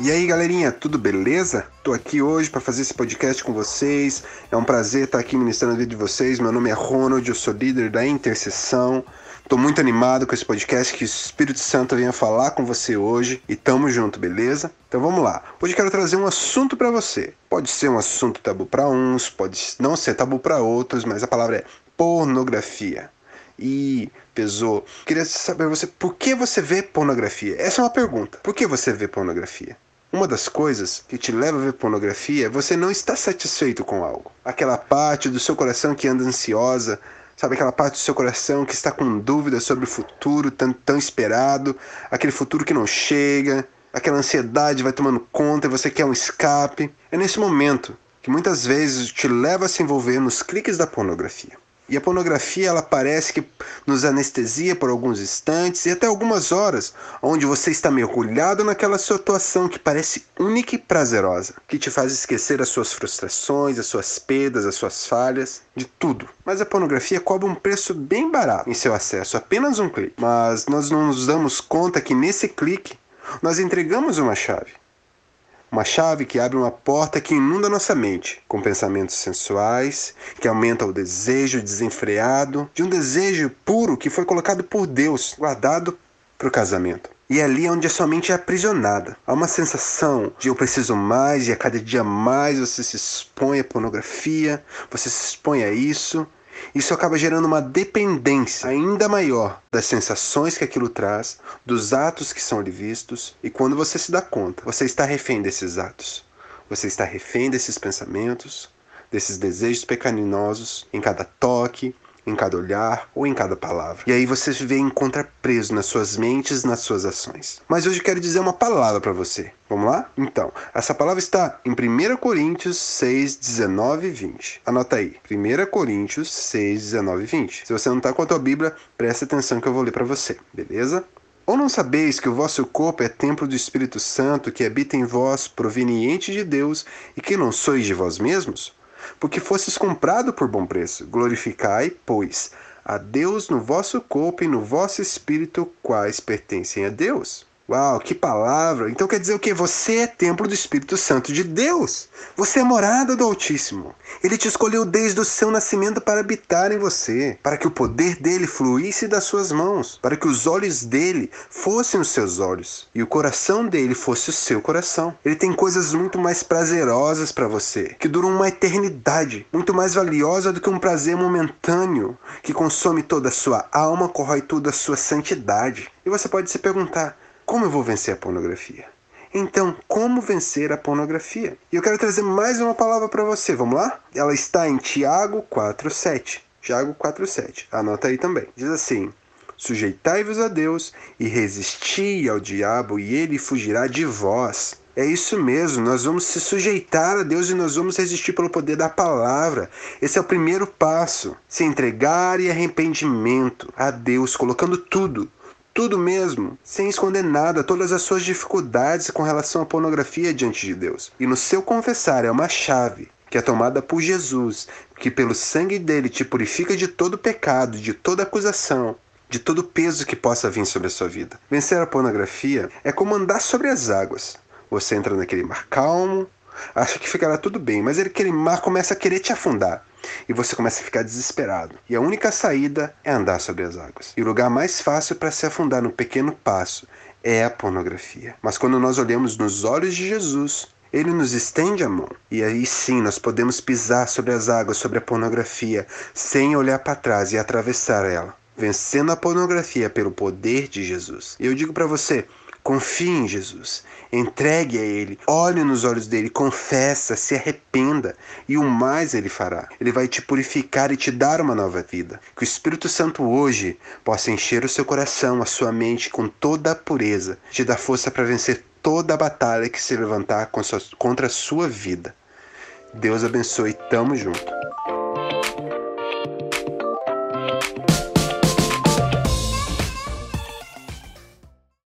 E aí, galerinha, tudo beleza? Tô aqui hoje para fazer esse podcast com vocês. É um prazer estar aqui ministrando a vida de vocês. Meu nome é Ronald, eu sou líder da Intercessão. Tô muito animado com esse podcast que o Espírito Santo venha falar com você hoje e tamo junto, beleza? Então vamos lá. Hoje quero trazer um assunto para você. Pode ser um assunto tabu para uns, pode não ser tabu para outros, mas a palavra é pornografia. E pesou. Queria saber você, por que você vê pornografia? Essa é uma pergunta. Por que você vê pornografia? Uma das coisas que te leva a ver pornografia é você não está satisfeito com algo. Aquela parte do seu coração que anda ansiosa, sabe aquela parte do seu coração que está com dúvidas sobre o futuro tão, tão esperado, aquele futuro que não chega, aquela ansiedade vai tomando conta e você quer um escape. É nesse momento que muitas vezes te leva a se envolver nos cliques da pornografia. E a pornografia ela parece que nos anestesia por alguns instantes e até algumas horas, onde você está mergulhado naquela situação que parece única e prazerosa, que te faz esquecer as suas frustrações, as suas perdas, as suas falhas, de tudo. Mas a pornografia cobra um preço bem barato em seu acesso, apenas um clique. Mas nós não nos damos conta que nesse clique nós entregamos uma chave uma chave que abre uma porta que inunda nossa mente com pensamentos sensuais, que aumenta o desejo desenfreado, de um desejo puro que foi colocado por Deus, guardado para o casamento. E é ali onde a sua mente é aprisionada. Há uma sensação de eu preciso mais, e a cada dia mais você se expõe à pornografia, você se expõe a isso, isso acaba gerando uma dependência ainda maior das sensações que aquilo traz, dos atos que são ali vistos, e quando você se dá conta, você está refém desses atos. Você está refém desses pensamentos, desses desejos pecaminosos em cada toque, em cada olhar ou em cada palavra. E aí você se vê encontra preso nas suas mentes, nas suas ações. Mas hoje quero dizer uma palavra para você. Vamos lá? Então, essa palavra está em 1 Coríntios 6, 19 e 20. Anota aí. 1 Coríntios 6, 19 e 20. Se você não está com a tua Bíblia, preste atenção que eu vou ler para você, beleza? Ou não sabeis que o vosso corpo é templo do Espírito Santo que habita em vós, proveniente de Deus, e que não sois de vós mesmos? Porque fostes comprado por bom preço. Glorificai, pois, a Deus no vosso corpo e no vosso espírito, quais pertencem a Deus. Uau, que palavra! Então quer dizer o que? Você é templo do Espírito Santo de Deus. Você é morada do Altíssimo. Ele te escolheu desde o seu nascimento para habitar em você, para que o poder dele fluísse das suas mãos, para que os olhos dele fossem os seus olhos e o coração dele fosse o seu coração. Ele tem coisas muito mais prazerosas para você, que duram uma eternidade, muito mais valiosa do que um prazer momentâneo que consome toda a sua alma, corrói toda a sua santidade. E você pode se perguntar: como eu vou vencer a pornografia? Então, como vencer a pornografia? E eu quero trazer mais uma palavra para você, vamos lá? Ela está em Tiago 4,7. Tiago 4,7. Anota aí também. Diz assim: Sujeitai-vos a Deus e resisti ao diabo, e ele fugirá de vós. É isso mesmo, nós vamos se sujeitar a Deus e nós vamos resistir pelo poder da palavra. Esse é o primeiro passo. Se entregar e arrependimento a Deus, colocando tudo, tudo mesmo, sem esconder nada, todas as suas dificuldades com relação à pornografia diante de Deus. E no seu confessar é uma chave que é tomada por Jesus, que pelo sangue dele te purifica de todo pecado, de toda acusação, de todo peso que possa vir sobre a sua vida. Vencer a pornografia é como andar sobre as águas. Você entra naquele mar calmo, acha que ficará tudo bem, mas aquele mar começa a querer te afundar e você começa a ficar desesperado. E a única saída é andar sobre as águas. E o lugar mais fácil para se afundar no pequeno passo é a pornografia. Mas quando nós olhamos nos olhos de Jesus, ele nos estende a mão. E aí sim nós podemos pisar sobre as águas, sobre a pornografia, sem olhar para trás e atravessar ela, vencendo a pornografia pelo poder de Jesus. E eu digo para você, Confie em Jesus, entregue a Ele, olhe nos olhos dele, confessa, se arrependa e o mais Ele fará. Ele vai te purificar e te dar uma nova vida. Que o Espírito Santo hoje possa encher o seu coração, a sua mente com toda a pureza, te dar força para vencer toda a batalha que se levantar contra a sua vida. Deus abençoe, tamo junto.